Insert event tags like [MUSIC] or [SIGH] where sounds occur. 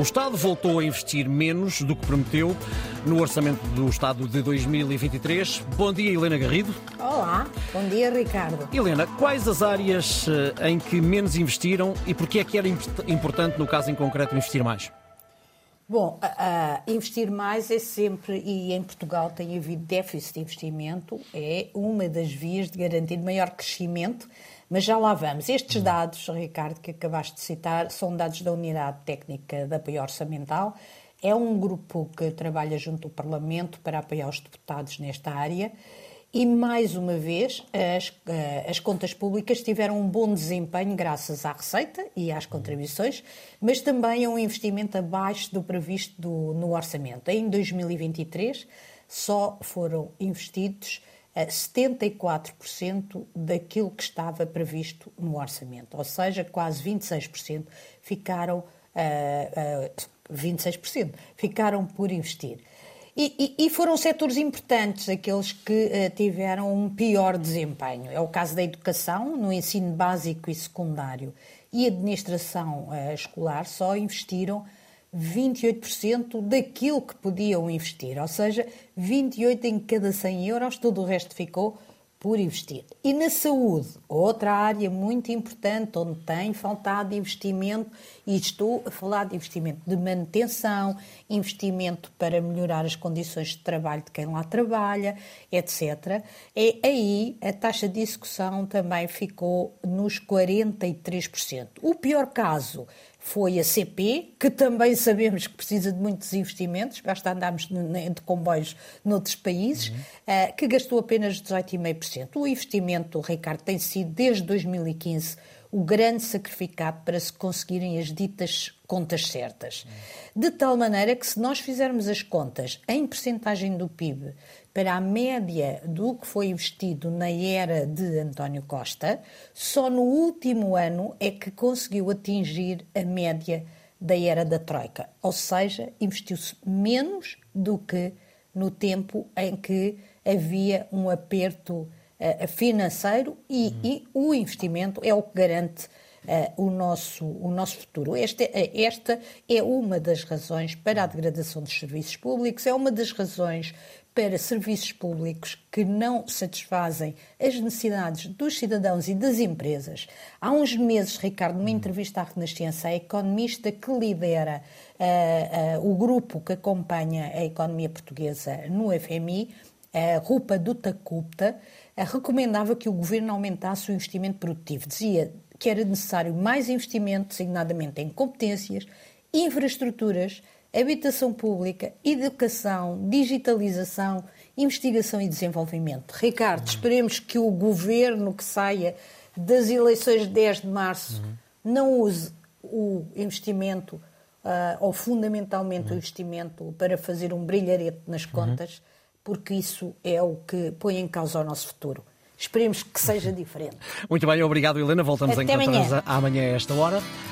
O Estado voltou a investir menos do que prometeu no orçamento do Estado de 2023. Bom dia, Helena Garrido. Olá, bom dia, Ricardo. Helena, quais as áreas eh, em que menos investiram e porquê é que era importante, no caso em concreto, investir mais? Bom, uh, investir mais é sempre, e em Portugal tem havido déficit de investimento, é uma das vias de garantir maior crescimento, mas já lá vamos. Estes uhum. dados, Ricardo, que acabaste de citar, são dados da Unidade Técnica de Apoio Orçamental. É um grupo que trabalha junto ao Parlamento para apoiar os deputados nesta área e, mais uma vez, as, eh, as, contas públicas tiveram um bom desempenho graças à receita e às contribuições, mas também a um investimento abaixo do previsto do, no orçamento. Em 2023, só foram investidos 74% eh, daquilo que estava previsto no orçamento, ou seja, quase 26% ficaram, uh, uh, 26% ficaram por investir. E, e, e, foram setores importantes aqueles que uh, tiveram um pior desempenho. É o caso da educação, no ensino básico e secundário e administração uh, escolar, só investiram 28% daquilo que podiam investir, ou seja, 28 em cada 100 euros, todo o resto ficou por investir. E na saúde, outra área muito importante onde tem faltado investimento, e estou a falar de investimento de manutenção, investimento para melhorar as condições de trabalho de quem lá trabalha, etc. É aí a taxa de execução também ficou nos 43%. O pior caso foi a CP, que também sabemos que precisa de muitos investimentos, basta andarmos de comboios noutros países, uhum. que gastou apenas 18,5%. O investimento, Ricardo, tem sido desde 2015 o grande sacrificado para se conseguirem as ditas contas certas. De tal maneira que, se nós fizermos as contas em percentagem do PIB para a média do que foi investido na era de António Costa, só no último ano é que conseguiu atingir a média da era da Troika. Ou seja, investiu-se menos do que no tempo em que havia um aperto financeiro e, uhum. e, o investimento é o que garante uh, o, nosso, o nosso futuro. Esta, uh, esta é uma das razões para a degradação dos serviços públicos, é uma das razões para serviços públicos que não satisfazem as necessidades dos cidadãos e das empresas. Há uns meses, Ricardo, numa entrevista à Renascença, a economista que lidera uh, uh, o grupo que acompanha a economia portuguesa no FMI, a Rupa Dutacupta, recomendava que o governo aumentasse o investimento produtivo. Dizia que era necessário mais investimento, designadamente em competências, infraestruturas, habitação pública, educação, digitalização, investigação e desenvolvimento. Ricardo, esperemos que o governo que saia das eleições de 10 de março uhum. não use o investimento, uh, ou fundamentalmente uhum. o investimento, para fazer um brilharete nas uhum. contas porque isso é o que põe em causa o nosso futuro. Esperemos que seja [LAUGHS] diferente. Muito bem, obrigado Helena. Voltamos Até a encontrar-nos amanhã a esta hora.